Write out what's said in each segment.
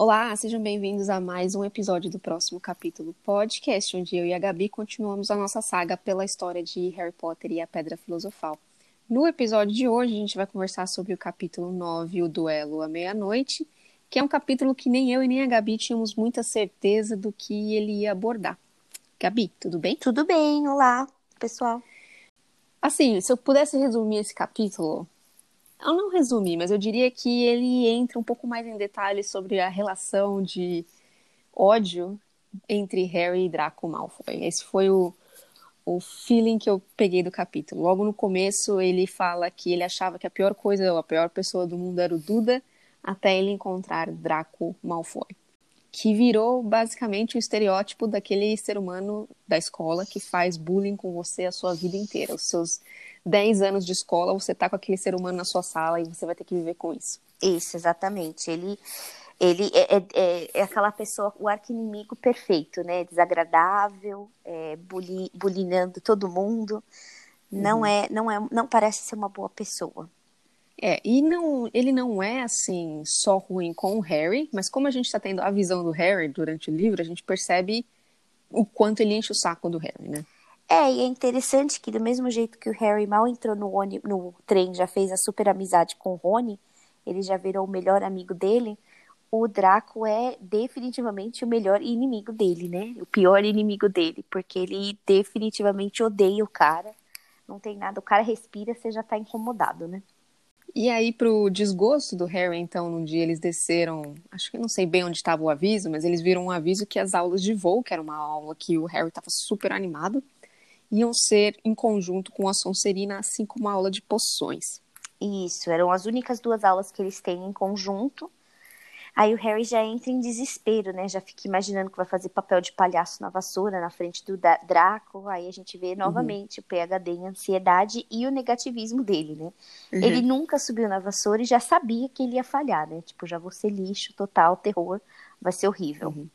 Olá, sejam bem-vindos a mais um episódio do próximo capítulo podcast, onde eu e a Gabi continuamos a nossa saga pela história de Harry Potter e a Pedra Filosofal. No episódio de hoje, a gente vai conversar sobre o capítulo 9, o duelo à meia-noite, que é um capítulo que nem eu e nem a Gabi tínhamos muita certeza do que ele ia abordar. Gabi, tudo bem? Tudo bem, olá, pessoal. Assim, se eu pudesse resumir esse capítulo, eu não resumi, mas eu diria que ele entra um pouco mais em detalhes sobre a relação de ódio entre Harry e Draco Malfoy. Esse foi o, o feeling que eu peguei do capítulo. Logo no começo, ele fala que ele achava que a pior coisa, ou a pior pessoa do mundo era o Duda, até ele encontrar Draco Malfoy. Que virou basicamente o estereótipo daquele ser humano da escola que faz bullying com você a sua vida inteira. Os seus 10 anos de escola, você tá com aquele ser humano na sua sala e você vai ter que viver com isso. Isso, exatamente. Ele, ele é, é, é, é aquela pessoa, o arqui-inimigo perfeito, né? Desagradável, é, bully, bullyingando todo mundo. Não uhum. é, não é, não parece ser uma boa pessoa. É, e não, ele não é assim só ruim com o Harry, mas como a gente está tendo a visão do Harry durante o livro, a gente percebe o quanto ele enche o saco do Harry, né? É, e é interessante que do mesmo jeito que o Harry mal entrou no, no trem, já fez a super amizade com o Rony, ele já virou o melhor amigo dele, o Draco é definitivamente o melhor inimigo dele, né? O pior inimigo dele, porque ele definitivamente odeia o cara. Não tem nada, o cara respira, você já tá incomodado, né? E aí, pro desgosto do Harry, então, num dia eles desceram, acho que não sei bem onde estava o aviso, mas eles viram um aviso que as aulas de voo, que era uma aula que o Harry estava super animado, iam ser em conjunto com a Sonserina, assim como a aula de poções. Isso, eram as únicas duas aulas que eles têm em conjunto. Aí o Harry já entra em desespero, né? Já fica imaginando que vai fazer papel de palhaço na vassoura, na frente do Draco. Aí a gente vê novamente uhum. o PHD em ansiedade e o negativismo dele, né? Uhum. Ele nunca subiu na vassoura e já sabia que ele ia falhar, né? Tipo, já vou ser lixo, total, terror, vai ser horrível. Uhum.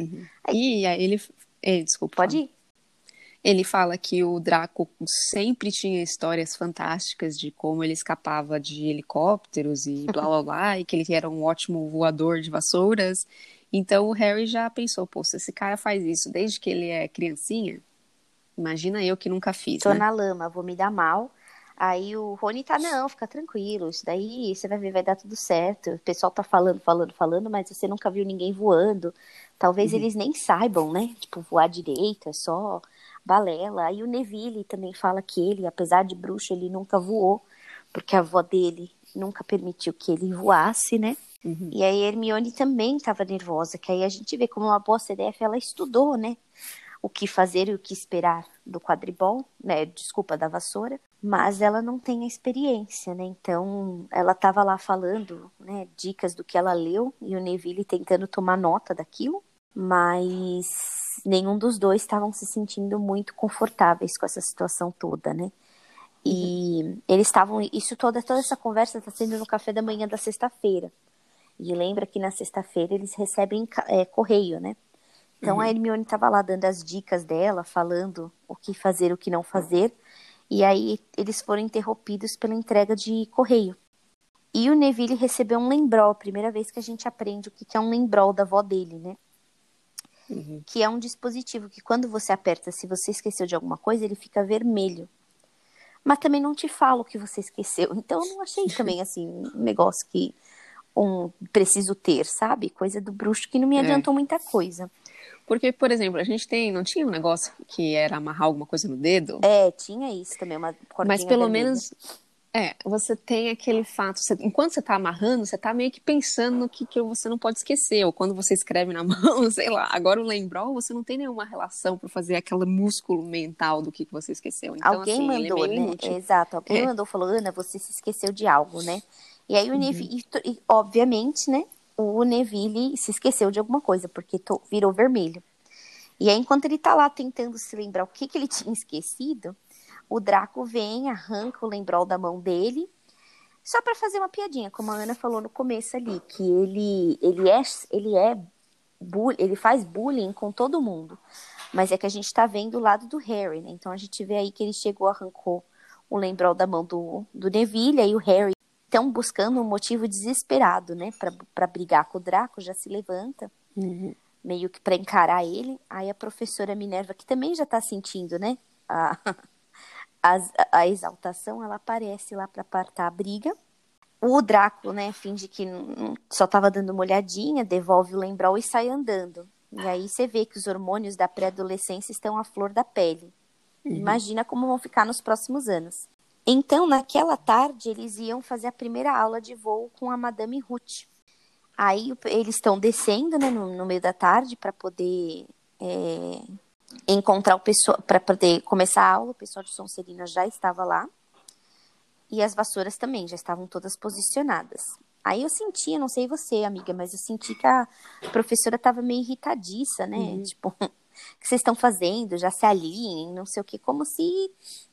uhum. Aí, e aí ele. Eh, desculpa. Pode ir. Ele fala que o Draco sempre tinha histórias fantásticas de como ele escapava de helicópteros e blá blá blá, e que ele era um ótimo voador de vassouras. Então o Harry já pensou, pô, se esse cara faz isso desde que ele é criancinha, imagina eu que nunca fiz. Tô né? na lama, vou me dar mal. Aí o Rony tá, não, fica tranquilo, isso daí você vai ver, vai dar tudo certo. O pessoal tá falando, falando, falando, mas você nunca viu ninguém voando. Talvez uhum. eles nem saibam, né? Tipo, voar direito, é só balela. Aí o Neville também fala que ele, apesar de bruxo, ele nunca voou, porque a avó dele nunca permitiu que ele voasse, né? Uhum. E aí a Hermione também estava nervosa, que aí a gente vê como uma boa CDF, ela estudou, né? O que fazer e o que esperar do quadribol, né? Desculpa, da vassoura. Mas ela não tem a experiência, né? Então, ela estava lá falando, né? Dicas do que ela leu e o Neville tentando tomar nota daquilo. Mas nenhum dos dois estavam se sentindo muito confortáveis com essa situação toda, né? E eles estavam. Isso toda, toda essa conversa está sendo no café da manhã da sexta-feira. E lembra que na sexta-feira eles recebem é, correio, né? Então uhum. a Hermione estava lá dando as dicas dela, falando o que fazer, o que não fazer. E aí eles foram interrompidos pela entrega de correio. E o Neville recebeu um lembrol, a primeira vez que a gente aprende o que é um lembrol da avó dele, né? Uhum. que é um dispositivo que quando você aperta, se você esqueceu de alguma coisa, ele fica vermelho. Mas também não te fala o que você esqueceu. Então eu não achei também assim um negócio que um preciso ter, sabe? Coisa do bruxo que não me é. adiantou é. muita coisa. Porque, por exemplo, a gente tem, não tinha um negócio que era amarrar alguma coisa no dedo? É, tinha isso também, uma Mas pelo vermelha. menos é, você tem aquele fato, você, enquanto você está amarrando, você está meio que pensando no que, que você não pode esquecer, ou quando você escreve na mão, sei lá. Agora o lembrol, você não tem nenhuma relação para fazer aquele músculo mental do que, que você esqueceu. Então, alguém assim, é mandou, é né? Inútil. Exato, alguém é. mandou, falou, Ana, você se esqueceu de algo, né? E aí o uhum. Neville, e, obviamente, né, o Neville se esqueceu de alguma coisa, porque to, virou vermelho. E aí, enquanto ele está lá tentando se lembrar o que, que ele tinha esquecido, o Draco vem, arranca o lembrol da mão dele, só para fazer uma piadinha, como a Ana falou no começo ali, que ele ele é ele é ele faz bullying com todo mundo. Mas é que a gente tá vendo o lado do Harry, né? Então a gente vê aí que ele chegou, arrancou o lembrol da mão do, do Neville, aí o Harry estão buscando um motivo desesperado, né, para brigar com o Draco, já se levanta, Uhum. meio que para encarar ele. Aí a professora Minerva, que também já tá sentindo, né, a, a, a exaltação, ela aparece lá para apartar a briga. O Draco, né, finge que só tava dando uma olhadinha, devolve o lembrol e sai andando. E aí você vê que os hormônios da pré-adolescência estão à flor da pele. Imagina como vão ficar nos próximos anos. Então, naquela tarde, eles iam fazer a primeira aula de voo com a Madame Ruth. Aí eles estão descendo né, no, no meio da tarde para poder é, encontrar o pessoal, para poder começar a aula. O pessoal de Sonserina já estava lá. E as vassouras também já estavam todas posicionadas. Aí eu senti, eu não sei você, amiga, mas eu senti que a professora estava meio irritadiça, né? Tipo, o que vocês estão fazendo? Já se alinhem, não sei o quê. Como se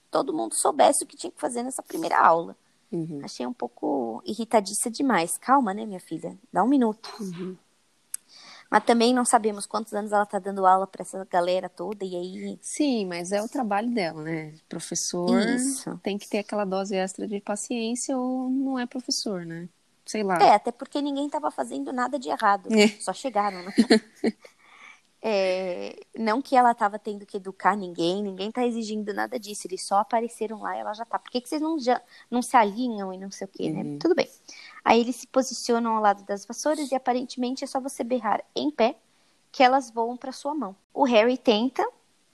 todo mundo soubesse o que tinha que fazer nessa primeira aula. Uhum. Achei um pouco irritadiça demais. Calma, né, minha filha? Dá um minuto. Mas também não sabemos quantos anos ela tá dando aula para essa galera toda, e aí. Sim, mas é o trabalho dela, né? Professor Isso. tem que ter aquela dose extra de paciência ou não é professor, né? Sei lá. É, até porque ninguém tava fazendo nada de errado. É. Só chegaram, né? É, não que ela tava tendo que educar ninguém, ninguém tá exigindo nada disso, eles só apareceram lá e ela já tá. Por que, que vocês não, já, não se alinham e não sei o quê, né? Uhum. Tudo bem. Aí eles se posicionam ao lado das vassouras e aparentemente é só você berrar em pé que elas voam para sua mão. O Harry tenta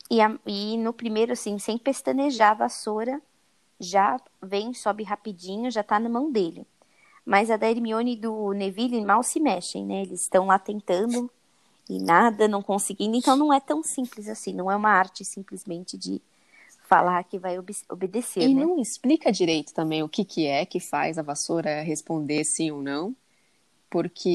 e, a- e no primeiro, assim, sem pestanejar, a vassoura já vem, sobe rapidinho, já tá na mão dele. Mas a da Hermione e do Neville mal se mexem, né? Eles estão lá tentando e nada, não conseguindo. Então não é tão simples assim. Não é uma arte simplesmente de falar que vai obe- obedecer, E né? não explica direito também o que que é que faz a vassoura responder sim ou não. Porque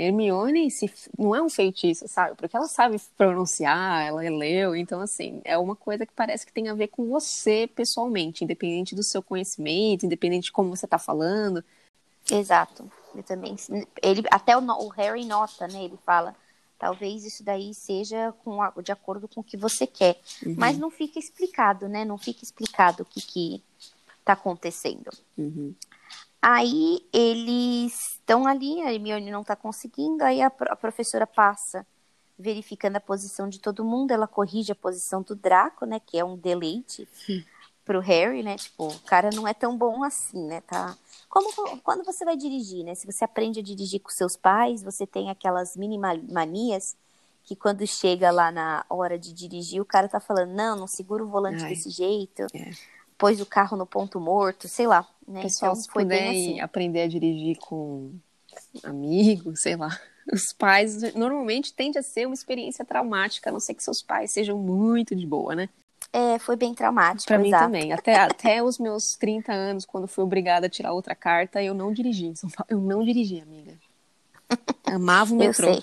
Hermione se, não é um feitiço, sabe? Porque ela sabe pronunciar, ela leu, então assim, é uma coisa que parece que tem a ver com você pessoalmente, independente do seu conhecimento, independente de como você tá falando. Exato. Eu também. Ele, até o, o Harry nota, né? Ele fala. Talvez isso daí seja com a- de acordo com o que você quer. Mas não fica explicado, né? Não fica explicado o que, que tá acontecendo. Uhum. Aí eles estão ali, a Hermione não tá conseguindo, aí a, a professora passa verificando a posição de todo mundo, ela corrige a posição do Draco, né, que é um deleite pro Harry, né, tipo, o cara não é tão bom assim, né, tá? Como quando você vai dirigir, né, se você aprende a dirigir com seus pais, você tem aquelas mini ma- manias que quando chega lá na hora de dirigir, o cara tá falando, não, não segura o volante Ai. desse jeito, É. pôs o carro no ponto morto, sei lá, né, Pessoal, então se foi puder assim. aprender a dirigir com amigos, sei lá. Os pais normalmente tende a ser uma experiência traumática, a não ser que seus pais sejam muito de boa, né? É, foi bem traumático, Pra mim também. Até, até os meus 30 anos, quando fui obrigada a tirar outra carta, eu não dirigi em São Paulo. Eu não dirigi, amiga. Amava o Eu metrô. sei.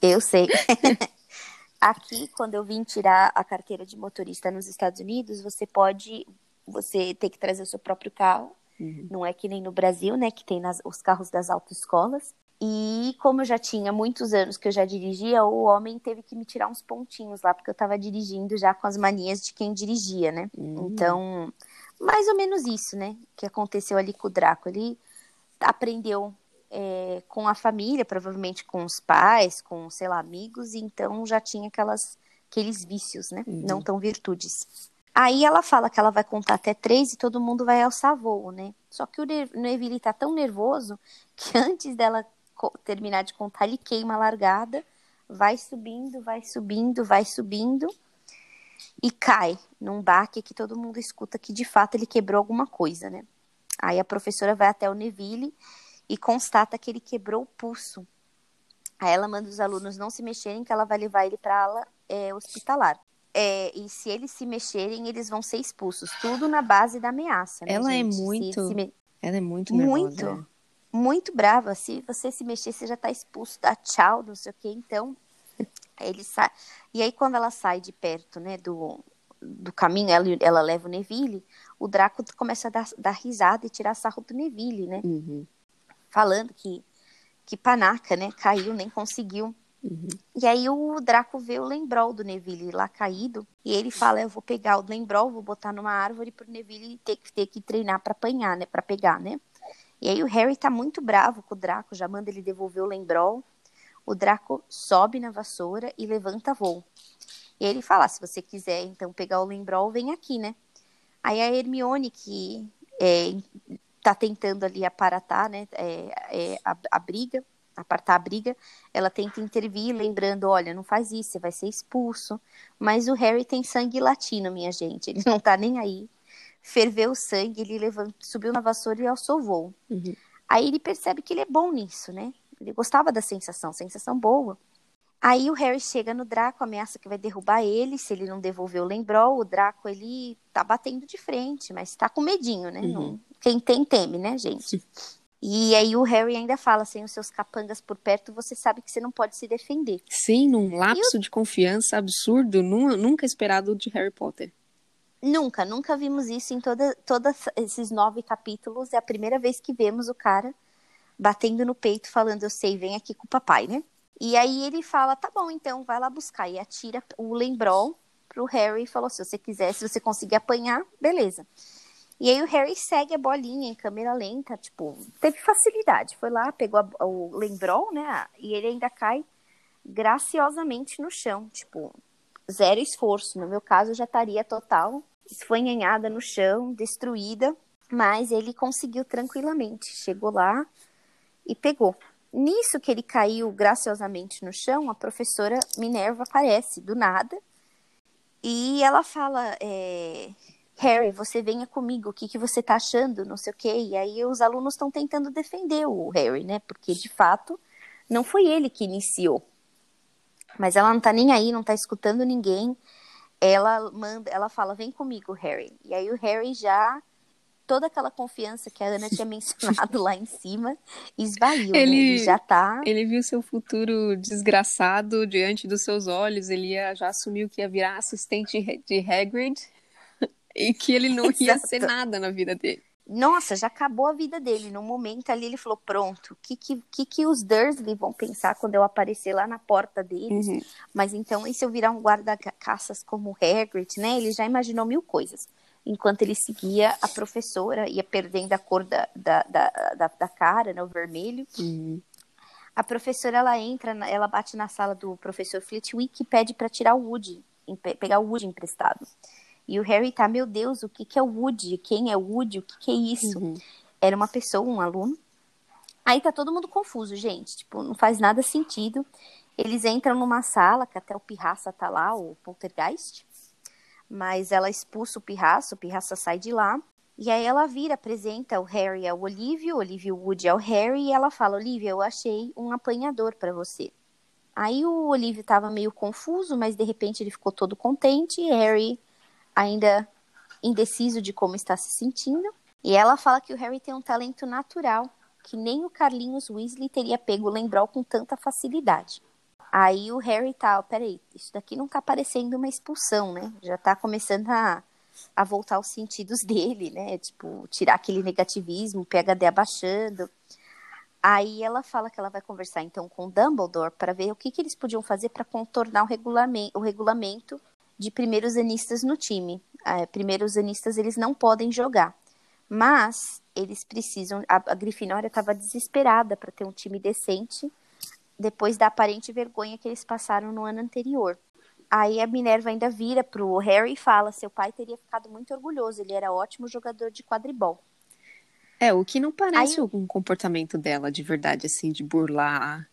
eu sei. Aqui, quando eu vim tirar a carteira de motorista nos Estados Unidos, você pode, você tem que trazer o seu próprio carro. Uhum. Não é que nem no Brasil, né, que tem nas- os carros das autoescolas. E como eu já tinha muitos anos que eu já dirigia, o homem teve que me tirar uns pontinhos lá, porque eu tava dirigindo já com as manias de quem dirigia, né? Uhum. Então, mais ou menos isso, né? Que aconteceu ali com o Draco. Ele aprendeu é, com a família, provavelmente com os pais, com, sei lá, amigos, e então já tinha aquelas, aqueles vícios, né? Uhum. Não tão virtudes. Aí ela fala que ela vai contar até três e todo mundo vai alçar voo, né? Só que o Ne- Neville tá tão nervoso que antes dela terminar de contar, ele queima a largada, vai subindo, vai subindo, vai subindo e cai num baque que todo mundo escuta que de fato ele quebrou alguma coisa, né? Aí a professora vai até o Neville e constata que ele quebrou o pulso. Aí ela manda os alunos não se mexerem, que ela vai levar ele para ala é, hospitalar. É, e se eles se mexerem, eles vão ser expulsos. Tudo na base da ameaça. Né, Ela é gente? Se- muito me- Ela é muito nervosa. Muito. Muito brava. Se você se mexer, você já tá expulso, dá tchau, não sei o quê. Então, ele sai. E aí, quando ela sai de perto, né, do, do caminho, ela, ela leva o Neville, o Draco começa a dar, dar risada e tirar sarro do Neville, né? Uhum. Falando que, que panaca, né? Caiu, nem conseguiu Uhum. E aí o Draco vê o Lembrol do Neville lá caído. E ele fala: Eu vou pegar o Lembrol, vou botar numa árvore pro Neville ter que, ter que treinar para apanhar, né? Pra pegar, né? E aí o Harry tá muito bravo com o Draco, já manda ele devolver o Lembrol. O Draco sobe na vassoura e levanta voo. E ele fala: se você quiser então pegar o Lembrol, vem aqui, né? Aí a Hermione, que é, tá tentando ali aparatar, né? É, é, a, a briga, apartar a briga, ela tenta intervir, lembrando: olha, não faz isso, você vai ser expulso. Mas o Harry tem sangue latino, minha gente, ele não tá nem aí. Ferveu o sangue, ele levantou, subiu na vassoura e alçou voo. Uhum. Aí ele percebe que ele é bom nisso, né? Ele gostava da sensação, sensação boa. Aí o Harry chega no Draco, ameaça que vai derrubar ele se ele não devolver o Lembrol. O Draco, ele tá batendo de frente, mas tá com medinho, né? Uhum. Não- Quem tem, teme, né, gente? E aí o Harry ainda fala, sem os seus capangas por perto, você sabe que você não pode se defender. Sim, num lapso de confiança absurdo, nu- nunca esperado de Harry Potter. Nunca, nunca vimos isso em todos esses nove capítulos. É a primeira vez que vemos o cara batendo no peito, falando, eu sei, vem aqui com o papai, né? E aí ele fala, tá bom, então vai lá buscar. E atira o lembrol pro Harry e falou, se você quiser, se você conseguir apanhar, beleza. E aí o Harry segue a bolinha em câmera lenta, tipo, teve facilidade. Foi lá, pegou a- o lembrol, né? E ele ainda cai graciosamente no chão, tipo, zero esforço. No meu caso, já estaria total esfanhanhada no chão, destruída, mas ele conseguiu tranquilamente. Chegou lá e pegou. Nisso que ele caiu graciosamente no chão, a professora Minerva aparece do nada e ela fala: é, Harry, você venha comigo, o que, que você tá achando? Não sei o quê. E aí os alunos estão tentando defender o Harry, né? Porque de fato não foi ele que iniciou. Mas ela não tá nem aí, não tá escutando ninguém. Ela manda, ela fala: "Vem comigo, Harry". E aí o Harry já toda aquela confiança que a Ana tinha mencionado lá em cima esvaiu, né? Ele- Ele já tá Ele viu seu futuro desgraçado diante dos seus olhos, ele ia, já assumiu que ia virar assistente de Hagrid e que ele não ia Exato. ser nada na vida dele. Nossa, já acabou a vida dele. No momento ali ele falou: pronto, o que, que, que, os Dursley vão pensar quando eu aparecer lá na porta deles? Uhum. Mas então, e se eu virar um guarda-caças como o Hagrid, né? Ele já imaginou mil coisas. Enquanto ele seguia a professora, ia perdendo a cor da, da, da, da, da cara, né? O vermelho. Uhum. A professora, ela entra, ela bate na sala do professor Flitwick e pede para tirar o Woody, pegar o Woody emprestado. E o Harry tá, meu Deus, o que que é o Woody? Quem é o Woody? O que que é isso? Uhum. Era uma pessoa, um aluno. Aí tá todo mundo confuso, gente. Tipo, não faz nada sentido. Eles entram numa sala, que até o Pirraça tá lá, o Poltergeist. Mas ela expulsa o Pirraça, o Pirraça sai de lá. E aí ela vira, apresenta o Harry ao Olívio, o Olívio Woody ao Harry, e ela fala, Olívia, eu achei um apanhador para você. Aí o Olívio tava meio confuso, mas de repente ele ficou todo contente, e Harry ainda indeciso de como está se sentindo. E ela fala que o Harry tem um talento natural, que nem o Carlinhos Weasley teria pego o Lembrol com tanta facilidade. Aí o Harry tá, ó, peraí, isso daqui não tá parecendo uma expulsão, né? Já tá começando a, a voltar aos sentidos dele, né? Tipo, tirar aquele negativismo, o PHD abaixando. Aí ela fala que ela vai conversar então com o Dumbledore para ver o que, que eles podiam fazer para contornar o regulamento, o regulamento de primeiros anistas no time. É, primeiros anistas eles não podem jogar, mas eles precisam. A, a Grifinória estava desesperada para ter um time decente depois da aparente vergonha que eles passaram no ano anterior. Aí a Minerva ainda vira pro Harry e fala: seu pai teria ficado muito orgulhoso, ele era ótimo jogador de quadribol. É, o que não parece Aí- um comportamento dela de verdade, assim, de burlar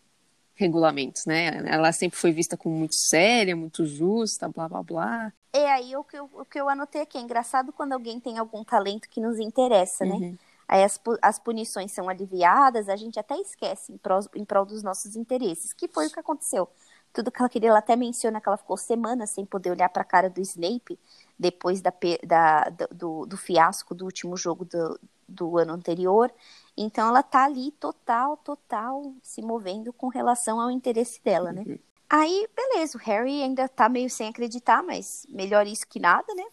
regulamentos, né? Ela sempre foi vista como muito séria, muito justa, blá blá blá. É aí o que, eu, o que eu anotei aqui. É engraçado quando alguém tem algum talento que nos interessa, né? Uhum. Aí as, as punições são aliviadas, a gente até esquece em prol, em prol dos nossos interesses, que foi o que aconteceu. Tudo que ela queria, ela até menciona que ela ficou semanas sem poder olhar para a cara do Snape depois da, da- do, do- do fiasco do último jogo do, do ano anterior. Então ela tá ali total, total se movendo com relação ao interesse dela, né? Aí, beleza, o Harry ainda tá meio sem acreditar, mas melhor isso que nada, né?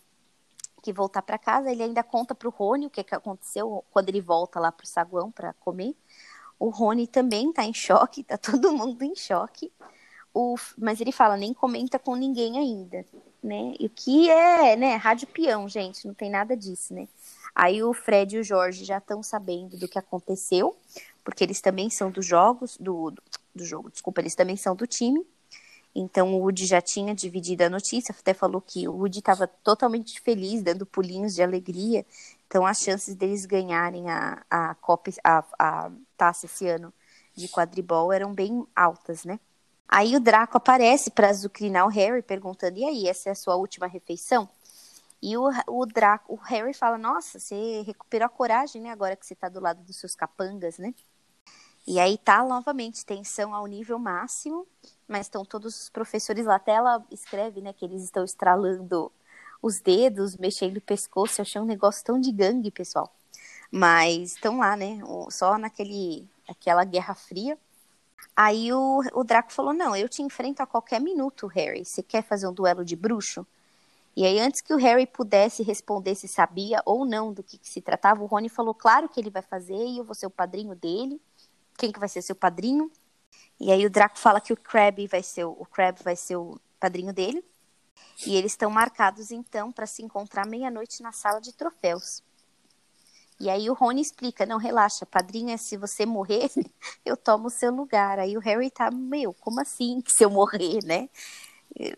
Que voltar para casa, ele ainda conta pro Rony o que, que aconteceu quando ele volta lá pro saguão para comer. O Rony também tá em choque, tá todo mundo em choque. o, mas ele fala, nem comenta com ninguém ainda, né? E o que é, né? Rádio peão, gente, não tem nada disso, né? Aí o Fred e o Jorge já estão sabendo do que aconteceu, porque eles também são dos jogos, do, do, jogo, desculpa, eles também são do time. Então o Woody já tinha dividido a notícia, até falou que o Woody estava totalmente feliz, dando pulinhos de alegria. Então as chances deles ganharem a, a, Copa, a, a taça esse ano de quadribol eram bem altas, né? Aí o Draco aparece para azucrinar o Harry, perguntando: e aí, essa é a sua última refeição? E o, o Draco, o Harry fala: Nossa, você recuperou a coragem, né? Agora que você tá do lado dos seus capangas, né? E aí tá novamente tensão ao nível máximo, mas estão todos os professores lá. Até ela escreve, né, que eles estão estralando os dedos, mexendo o pescoço. Eu achei um negócio tão de gangue, pessoal. Mas estão lá, né? Só naquele aquela guerra fria. Aí o, o Draco falou: Não, eu te enfrento a qualquer minuto, Harry. Você quer fazer um duelo de bruxo? E aí, antes que o Harry pudesse responder se sabia ou não do que, que, se tratava, o Rony falou, claro que ele vai fazer, e eu vou ser o padrinho dele. Quem que vai ser seu padrinho? E aí o Draco fala que o Crab vai ser o, o Crab vai ser o padrinho dele. E eles estão marcados então para se encontrar meia-noite na sala de troféus. E aí o Rony explica, não, relaxa, padrinho, se você morrer, eu tomo o seu lugar. Aí o Harry tá, meu, como assim se eu morrer, né?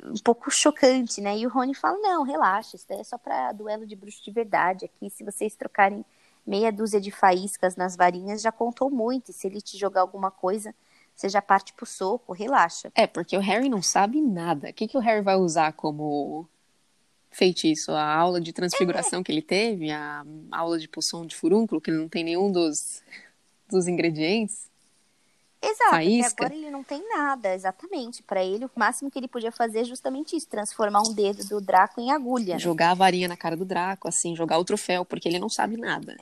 Um pouco chocante, né? E o Rony fala: não, relaxa, isso daí é só para duelo de bruxo de verdade. Aqui, se vocês trocarem meia dúzia de faíscas nas varinhas, já contou muito. E se ele te jogar alguma coisa, você já parte pro soco, relaxa. É, porque o Harry não sabe nada. O que, que o Harry vai usar como feitiço? A aula de transfiguração é. que ele teve? A aula de poção de furúnculo, que não tem nenhum dos, dos ingredientes? Exato, Faísca. agora ele não tem nada, exatamente. Para ele, o máximo que ele podia fazer é justamente isso: transformar um dedo do Draco em agulha. Né? Jogar a varinha na cara do Draco, assim, jogar o troféu, porque ele não sabe nada.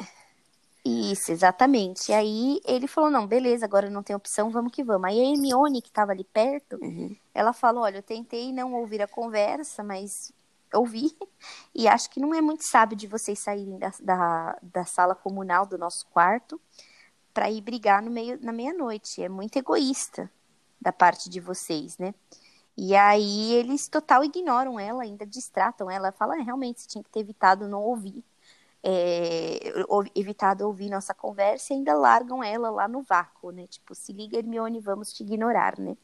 Isso, exatamente. E aí ele falou: não, beleza, agora não tem opção, vamos que vamos. Aí a Hermione, que estava ali perto, uhum. ela falou: olha, eu tentei não ouvir a conversa, mas ouvi, e acho que não é muito sábio de vocês saírem da, da, da sala comunal do nosso quarto para ir brigar no meio na meia-noite. É muito egoísta da parte de vocês, né? E aí eles total ignoram ela, ainda distratam ela, falam, ah, realmente você tinha que ter evitado não ouvir, é, evitado ouvir nossa conversa e ainda largam ela lá no vácuo, né? Tipo, se liga, Hermione, vamos te ignorar, né?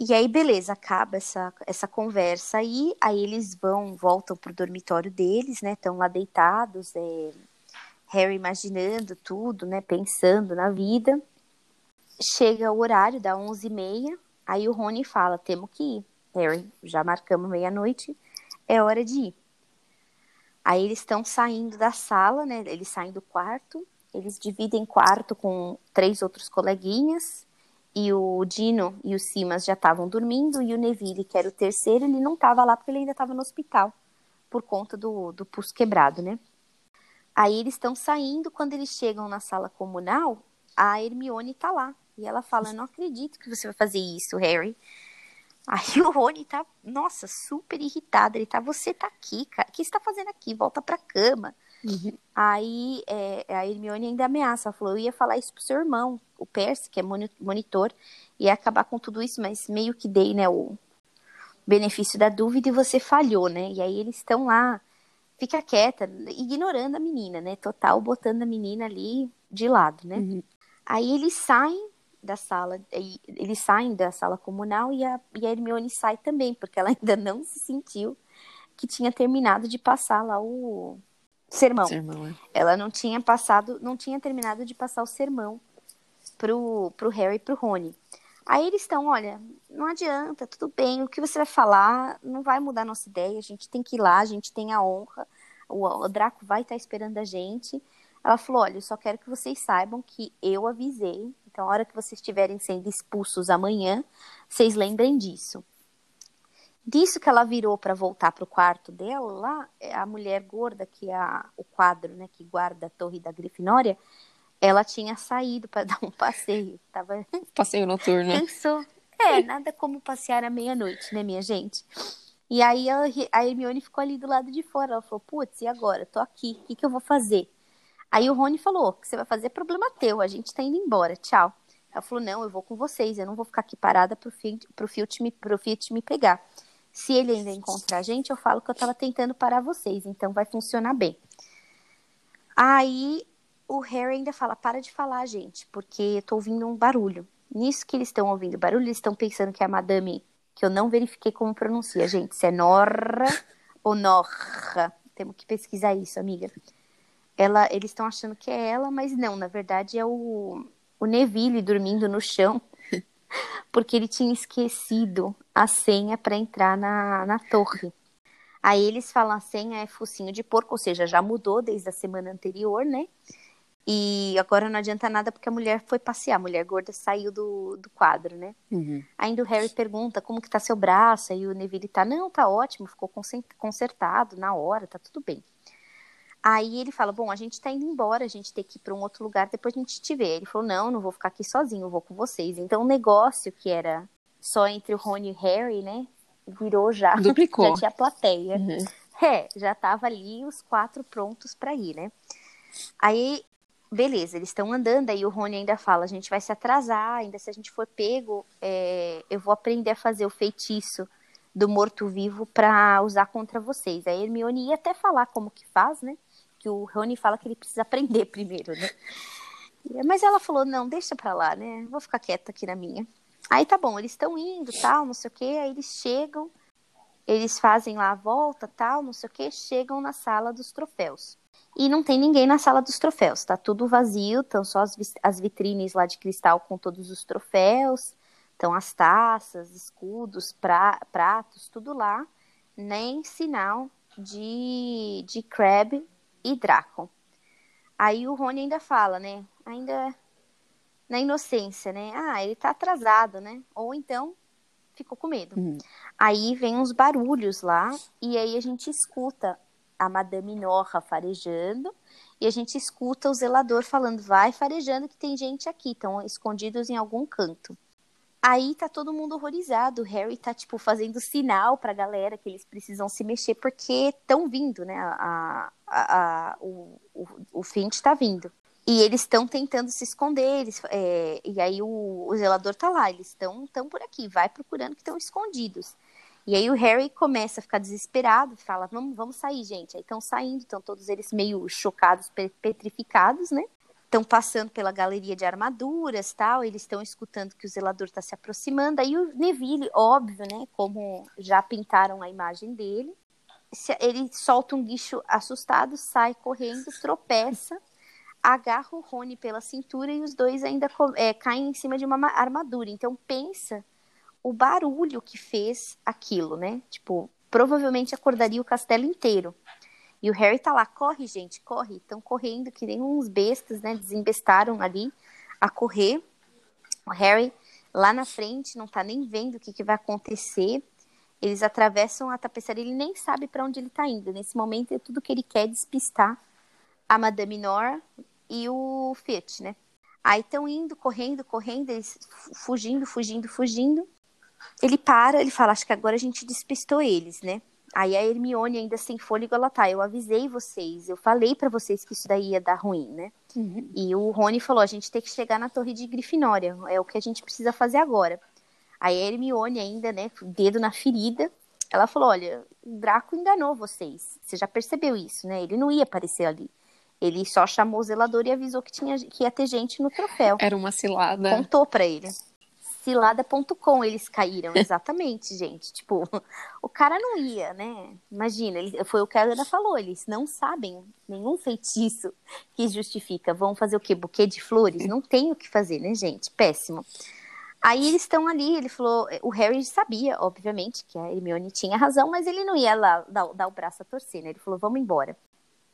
E aí, beleza, acaba essa, essa conversa aí, aí eles vão, voltam pro dormitório deles, né? Estão lá deitados, é, Harry imaginando tudo, né? Pensando na vida. Chega o horário, dá 11h30. Aí o Rony fala: temos que ir. Harry, já marcamos meia-noite, é hora de ir. Aí eles estão saindo da sala, né? Eles saem do quarto. Eles dividem quarto com três outros coleguinhas. E o Dino e o Simas já estavam dormindo. E o Neville, que era o terceiro, ele não estava lá porque ele ainda estava no hospital. Por conta do, do pulso quebrado, né? Aí eles estão saindo, quando eles chegam na sala comunal, a Hermione tá lá. E ela fala: Não acredito que você vai fazer isso, Harry. Aí o Rony tá, nossa, super irritado. Ele tá, você tá aqui, cara. O que você tá fazendo aqui? Volta pra cama. Uhum. Aí é, a Hermione ainda ameaça. Ela falou: Eu ia falar isso pro seu irmão, o Percy, que é monitor, ia acabar com tudo isso, mas meio que dei, né, o benefício da dúvida e você falhou, né? E aí eles estão lá fica quieta, ignorando a menina, né? Total botando a menina ali de lado, né? Uhum. Aí eles saem da sala, eles saem da sala comunal e a, e a Hermione sai também, porque ela ainda não se sentiu que tinha terminado de passar lá o sermão. sermão é. Ela não tinha passado, não tinha terminado de passar o sermão pro, pro Harry e pro Rony. Aí eles estão, olha, não adianta, tudo bem, o que você vai falar não vai mudar nossa ideia, a gente tem que ir lá, a gente tem a honra, o, o Draco vai estar esperando a gente. Ela falou, olha, eu só quero que vocês saibam que eu avisei, então a hora que vocês estiverem sendo expulsos amanhã, vocês lembrem disso. Disso que ela virou para voltar para o quarto dela, lá, a mulher gorda, que é a, o quadro, né, que guarda a torre da Grifinória, ela tinha saído para dar um passeio. Tava... Passeio noturno. Pensou. É, nada como passear à meia-noite, né, minha gente? E aí a, a Hermione ficou ali do lado de fora. Ela falou, putz, e agora? Tô aqui, o que, que eu vou fazer? Aí o Rony falou, o que você vai fazer é problema teu, a gente tá indo embora, tchau. Ela falou, não, eu vou com vocês, eu não vou ficar aqui parada pro Fiat, pro Fiat, me, pro Fiat me pegar. Se ele ainda encontrar a gente, eu falo que eu tava tentando parar vocês, então vai funcionar bem. Aí o Harry ainda fala, para de falar, gente, porque eu tô ouvindo um barulho. Nisso que eles estão ouvindo barulho, eles estão pensando que é a madame, que eu não verifiquei como pronuncia, gente, se é Norra ou Norra. Temos que pesquisar isso, amiga. Ela, eles estão achando que é ela, mas não, na verdade é o, o Neville dormindo no chão, porque ele tinha esquecido a senha para entrar na, na torre. Aí eles falam a senha é focinho de porco, ou seja, já mudou desde a semana anterior, né? E agora não adianta nada porque a mulher foi passear, a mulher gorda saiu do, do quadro, né? Uhum. Ainda o Harry pergunta como que tá seu braço, aí o Neville tá, não, tá ótimo, ficou consertado na hora, tá tudo bem. Aí ele fala, bom, a gente tá indo embora, a gente tem que ir para um outro lugar, depois a gente te vê. Ele falou, não, não vou ficar aqui sozinho, eu vou com vocês. Então o negócio que era só entre o Rony e o Harry, né, virou já. Duplicou. Já tinha plateia. Uhum. É, já tava ali os quatro prontos para ir, né? Aí, beleza, eles estão andando, aí o Rony ainda fala, a gente vai se atrasar, ainda se a gente for pego, é, eu vou aprender a fazer o feitiço do morto-vivo para usar contra vocês. Aí a Hermione ia até falar como que faz, né? Que o Rony fala que ele precisa aprender primeiro, né? Mas ela falou, não, deixa pra lá, né? Vou ficar quieta aqui na minha. Aí tá bom, eles estão indo, tal, não sei o quê, aí eles chegam, eles fazem lá a volta, tal, não sei o quê, chegam na sala dos troféus. E não tem ninguém na sala dos troféus, tá tudo vazio, estão só as, as vitrines lá de cristal com todos os troféus, estão as taças, escudos, pra, pratos, tudo lá, nem sinal de, de Crab e Draco. Aí o Rony ainda fala, né? Ainda na inocência, né? Ah, ele tá atrasado, né? Ou então ficou com medo. Uhum. Aí vem uns barulhos lá e aí a gente escuta a Madame Norra farejando e a gente escuta o zelador falando: vai farejando que tem gente aqui, estão escondidos em algum canto. Aí tá todo mundo horrorizado. O Harry tá, tipo, fazendo sinal pra galera que eles precisam se mexer porque estão vindo, né? A, a, a, o, o, o Finch tá vindo. E eles estão tentando se esconder. Eles, é, e aí o, o, zelador tá lá. Eles estão tão por aqui. Vai procurando que estão escondidos. E aí o Harry começa a ficar desesperado. Fala, vamos, vamos sair, gente. Aí estão saindo. Estão todos eles meio chocados, petrificados, né? estão passando pela galeria de armaduras, tal, eles estão escutando que o zelador está se aproximando, aí o Neville, óbvio, né, como já pintaram a imagem dele, ele solta um guicho assustado, sai correndo, tropeça, agarra o Rony pela cintura e os dois ainda é, caem em cima de uma armadura. Então pensa o barulho que fez aquilo, né? Tipo, provavelmente acordaria o castelo inteiro. E o Harry tá lá, corre, gente, corre. Estão correndo, que nem uns bestas, né? Desembestaram ali a correr. O Harry lá na frente não tá nem vendo o que, que vai acontecer. Eles atravessam a tapeçaria, ele nem sabe para onde ele tá indo. Nesse momento, é tudo que ele quer é despistar a Madame Nora e o Fiat, né? Aí estão indo, correndo, correndo, eles fugindo, fugindo, fugindo. Ele para, ele fala, acho que agora a gente despistou eles, né? Aí a Hermione, ainda sem fôlego, ela tá. Eu avisei vocês, eu falei para vocês que isso daí ia dar ruim, né? Uhum. E o Rony falou: a gente tem que chegar na torre de Grifinória, é o que a gente precisa fazer agora. Aí a Hermione, ainda, né, dedo na ferida, ela falou: olha, o Draco enganou vocês. Você já percebeu isso, né? Ele não ia aparecer ali. Ele só chamou o zelador e avisou que, tinha, que ia ter gente no troféu. Era uma cilada. Contou para ele cilada.com eles caíram, exatamente, gente. Tipo, o cara não ia, né? Imagina, ele, foi o que a Ana falou, eles não sabem nenhum feitiço que justifica. Vão fazer o quê? Buquê de flores? Não tem o que fazer, né, gente? Péssimo. Aí eles estão ali, ele falou, o Harry sabia, obviamente, que a Hermione tinha razão, mas ele não ia lá dar, dar o braço a torcer, né? Ele falou, vamos embora.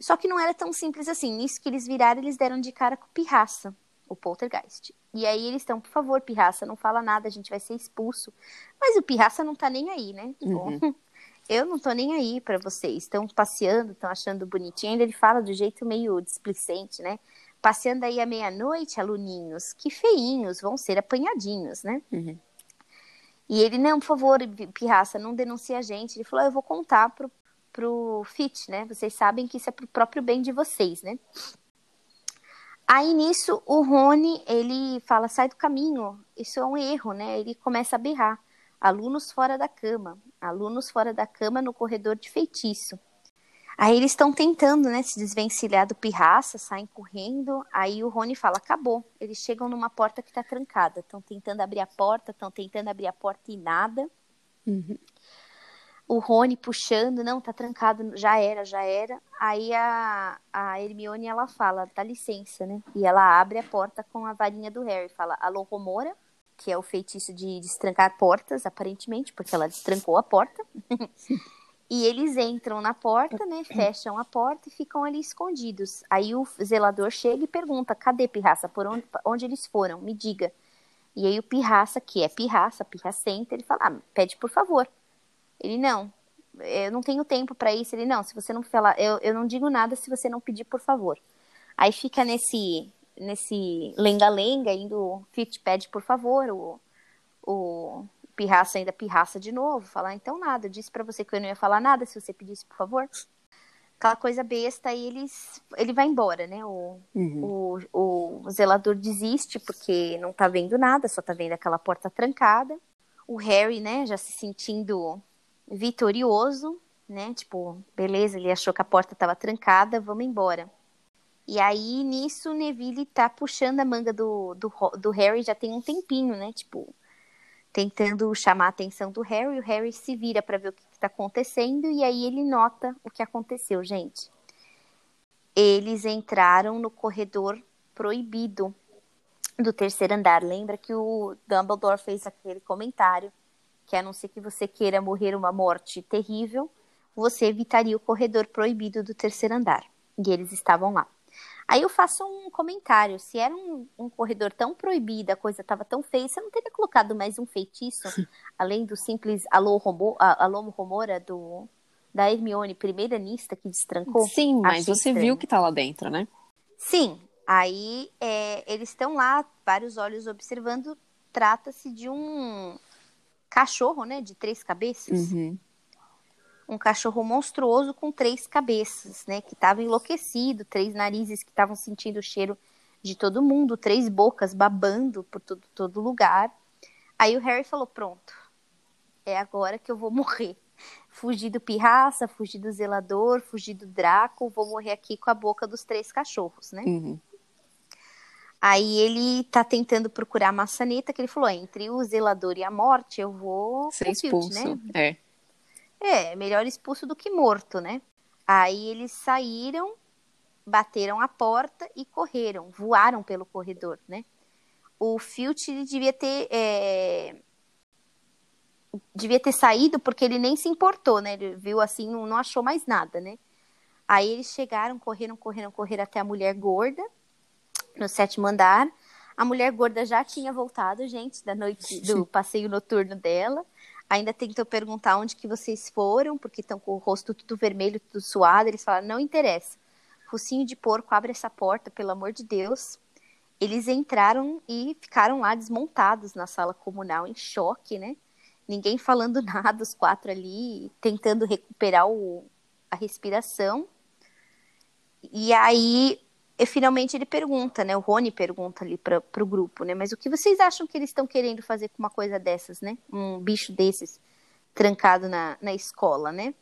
Só que não era tão simples assim. Nisso que eles viraram, eles deram de cara com pirraça o poltergeist. E aí eles estão, por favor, pirraça, não fala nada, a gente vai ser expulso. Mas o pirraça não tá nem aí, né? Uhum. Bom, eu não tô nem aí para vocês. Estão passeando, estão achando bonitinho. Ainda ele fala do jeito meio displicente, né? Passeando aí à meia-noite, aluninhos, que feinhos, vão ser apanhadinhos, né? Uhum. E ele, não, por favor, pirraça, não denuncie a gente. Ele falou, eu vou contar pro, pro Fit, né? Vocês sabem que isso é pro próprio bem de vocês, né? Aí nisso, o Rony, ele fala, sai do caminho, isso é um erro, né? Ele começa a berrar. Alunos fora da cama, alunos fora da cama no corredor de feitiço. Aí eles estão tentando, né, se desvencilhar do pirraça, saem correndo. Aí o Rony fala: acabou. Eles chegam numa porta que está trancada. Estão tentando abrir a porta, estão tentando abrir a porta e nada. Uhum. O Rony puxando, não, tá trancado, já era, já era. Aí a, a Hermione ela fala: dá licença, né? E ela abre a porta com a varinha do Harry. Fala: alô, Romora, que é o feitiço de destrancar portas, aparentemente, porque ela destrancou a porta. E eles entram na porta, né? Fecham a porta e ficam ali escondidos. Aí o zelador chega e pergunta: cadê Pirraça? Por onde, onde eles foram? Me diga. E aí o Pirraça, que é Pirraça, Pirracenta, ele fala: ah, pede por favor. Ele não, eu não tenho tempo para isso. Ele não, se você não falar, eu, eu não digo nada se você não pedir por favor. Aí fica nesse nesse lenga-lenga, indo Fit pede por favor, o, o pirraça ainda pirraça de novo, falar então nada, eu disse para você que eu não ia falar nada se você pedisse por favor. Aquela coisa besta e eles, ele vai embora, né? O, uhum. o, o zelador desiste porque não tá vendo nada, só tá vendo aquela porta trancada. O Harry, né, já se sentindo vitorioso, né? Tipo, beleza, ele achou que a porta estava trancada, vamos embora. E aí, nisso, Neville tá puxando a manga do, do, do Harry já tem um tempinho, né? Tipo, tentando chamar a atenção do Harry. O Harry se vira para ver o que está acontecendo e aí ele nota o que aconteceu, gente. Eles entraram no corredor proibido do terceiro andar. Lembra que o Dumbledore fez aquele comentário que a não ser que você queira morrer uma morte terrível, você evitaria o corredor proibido do terceiro andar. E eles estavam lá. Aí eu faço um comentário. Se era um, um corredor tão proibido, a coisa estava tão feia, você não teria colocado mais um feitiço, além do simples alô, Romo, alô Romora do, da Hermione, primeira nista que destrancou? Sim, mas Achei você estranho. viu que tá lá dentro, né? Sim. Aí é, eles estão lá, vários olhos observando. Trata-se de um cachorro, né? De três cabeças. Uhum um cachorro monstruoso com três cabeças, né? Que estava enlouquecido, três narizes que estavam sentindo o cheiro de todo mundo, três bocas babando por todo, todo lugar. Aí o Harry falou: Pronto, é agora que eu vou morrer. Fugir do pirraça, fugir do zelador, fugir do Draco, vou morrer aqui com a boca dos três cachorros, né? Uhum. Aí ele tá tentando procurar a maçaneta, que ele falou: entre o zelador e a morte, eu vou ser expulso, né? É. É, melhor expulso do que morto, né? Aí eles saíram, bateram a porta e correram, voaram pelo corredor, né? O Filch devia ter é... devia ter saído porque ele nem se importou, né? Ele viu assim, não, não achou mais nada, né? Aí eles chegaram, correram, correram, correram até a mulher gorda no sétimo andar. A mulher gorda já tinha voltado, gente, da noite do passeio noturno dela ainda tentou perguntar onde que vocês foram, porque estão com o rosto tudo vermelho, tudo suado. Eles falaram, não interessa. Focinho de porco, abre essa porta, pelo amor de Deus. Eles entraram e ficaram lá desmontados na sala comunal, em choque, né? Ninguém falando nada, os quatro ali, tentando recuperar o, a respiração. E aí e finalmente ele pergunta, né? O Rony pergunta ali para o grupo, né? Mas o que vocês acham que eles estão querendo fazer com uma coisa dessas, né? Um bicho desses trancado na, na escola, né?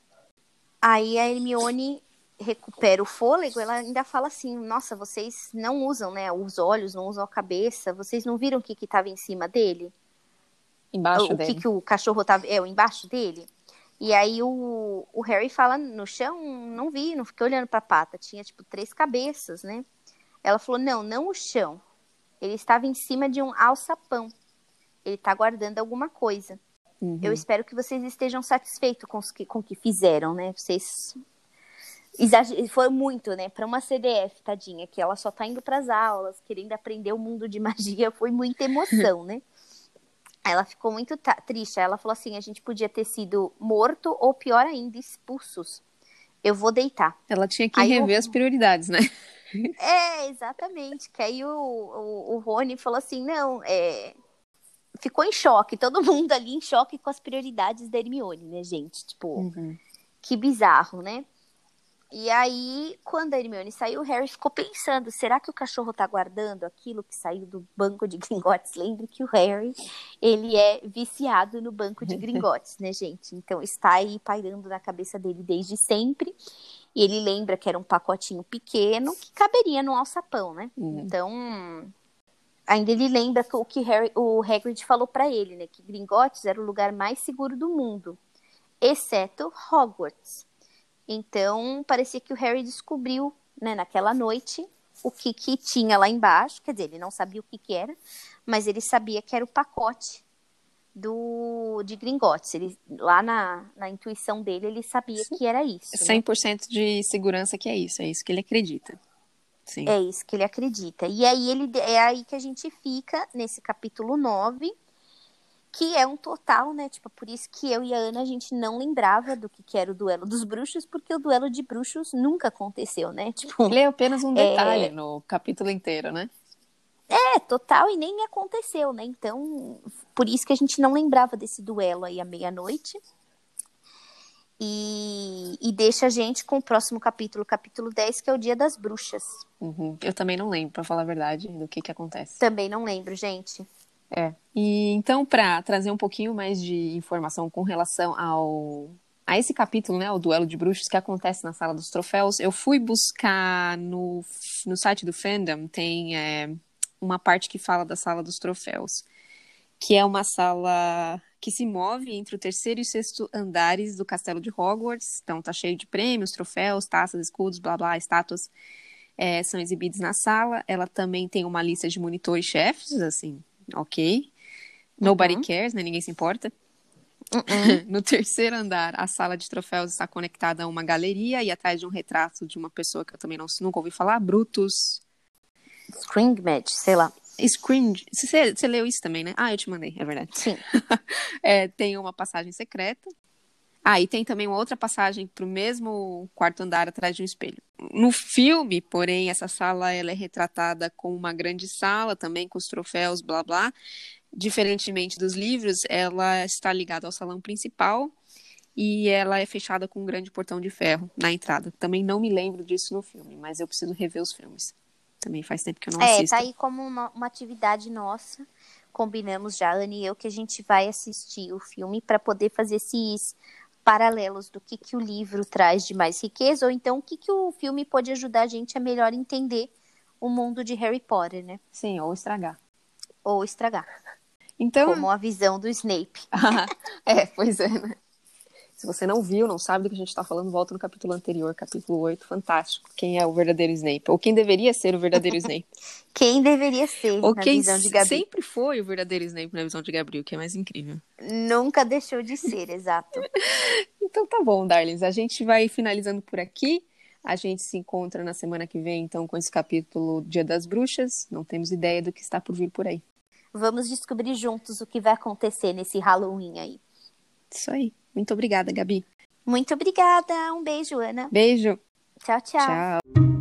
Aí a Hermione recupera o fôlego, ela ainda fala assim: Nossa, vocês não usam, né? Os olhos, não usam a cabeça, vocês não viram o que estava em cima dele? Embaixo o, dele. O que, que o cachorro estava. É, embaixo dele? E aí o, o Harry fala no chão, não vi, não fiquei olhando para a pata, tinha tipo três cabeças, né? Ela falou: "Não, não o chão. Ele estava em cima de um alçapão. Ele está guardando alguma coisa. Uhum. Eu espero que vocês estejam satisfeitos com, que, com o que fizeram, né? Vocês foi muito, né? Para uma CDF, tadinha, que ela só tá indo para as aulas, querendo aprender o mundo de magia, foi muita emoção, né? Ela ficou muito triste. Ela falou assim: a gente podia ter sido morto ou pior ainda, expulsos. Eu vou deitar. Ela tinha que aí rever o... as prioridades, né? É, exatamente. Que aí o, o, o Rony falou assim: não, é... ficou em choque, todo mundo ali em choque com as prioridades da Hermione, né, gente? Tipo, uhum. que bizarro, né? E aí, quando a Hermione saiu, o Harry ficou pensando: será que o cachorro tá guardando aquilo que saiu do banco de gringotes? Lembre que o Harry, ele é viciado no banco de gringotes, né, gente? Então está aí pairando na cabeça dele desde sempre. E ele lembra que era um pacotinho pequeno que caberia no alçapão, né? Uhum. Então, ainda ele lembra o que Harry, o Hagrid falou para ele, né? Que Gringotts era o lugar mais seguro do mundo, exceto Hogwarts. Então, parecia que o Harry descobriu, né, naquela noite, o que, que tinha lá embaixo. Quer dizer, ele não sabia o que, que era, mas ele sabia que era o pacote do de Gringotts. Ele, lá na, na intuição dele, ele sabia Sim. que era isso. 100% né? de segurança que é isso, é isso que ele acredita. Sim. É isso que ele acredita. E aí ele é aí que a gente fica nesse capítulo 9 que é um total, né? Tipo, por isso que eu e a Ana a gente não lembrava do que, que era o duelo dos bruxos, porque o duelo de bruxos nunca aconteceu, né? Tipo, ele é apenas um detalhe é... no capítulo inteiro, né? É, total, e nem aconteceu, né? Então, por isso que a gente não lembrava desse duelo aí à meia-noite. E, e, deixa a gente com o próximo capítulo, capítulo 10, que é o Dia das Bruxas. Uhum. Eu também não lembro, para falar a verdade, do que que acontece. Também não lembro, gente. É. E então, para trazer um pouquinho mais de informação com relação ao a esse capítulo, né, o duelo de bruxos que acontece na sala dos troféus, eu fui buscar no, no site do fandom tem é, uma parte que fala da sala dos troféus, que é uma sala que se move entre o terceiro e sexto andares do castelo de Hogwarts. Então tá cheio de prêmios, troféus, taças, escudos, blá blá, estátuas é, são exibidos na sala. Ela também tem uma lista de monitores chefes, assim, ok. Nobody uhum. cares, né? Ninguém se importa. Uhum. no terceiro andar, a sala de troféus está conectada a uma galeria e atrás de um retrato de uma pessoa que eu também não, nunca ouvi falar, Brutus. Scringmatch, sei lá. Screen. Você, você leu isso também, né? Ah, eu te mandei, é verdade. Sim. é, tem uma passagem secreta. Ah, e tem também uma outra passagem para o mesmo quarto andar atrás de um espelho. No filme, porém, essa sala ela é retratada como uma grande sala, também com os troféus, blá blá. Diferentemente dos livros, ela está ligada ao salão principal e ela é fechada com um grande portão de ferro na entrada. Também não me lembro disso no filme, mas eu preciso rever os filmes. Também faz tempo que eu não é, assisto. É, tá aí como uma, uma atividade nossa. Combinamos já, Anne e eu, que a gente vai assistir o filme para poder fazer esses paralelos do que, que o livro traz de mais riqueza, ou então o que, que o filme pode ajudar a gente a melhor entender o mundo de Harry Potter, né? Sim, ou estragar. Ou estragar. Então... Como a visão do Snape. é, pois é, né? Se você não viu, não sabe do que a gente está falando, volta no capítulo anterior, capítulo 8, fantástico. Quem é o verdadeiro Snape? Ou quem deveria ser o verdadeiro Snape? quem deveria ser, Ou na quem visão de Gabriel. sempre foi o verdadeiro Snape na visão de Gabriel, que é mais incrível. Nunca deixou de ser, exato. então tá bom, darlings. A gente vai finalizando por aqui. A gente se encontra na semana que vem, então, com esse capítulo Dia das Bruxas. Não temos ideia do que está por vir por aí. Vamos descobrir juntos o que vai acontecer nesse Halloween aí. Isso aí. Muito obrigada, Gabi. Muito obrigada. Um beijo, Ana. Beijo. Tchau, tchau. Tchau.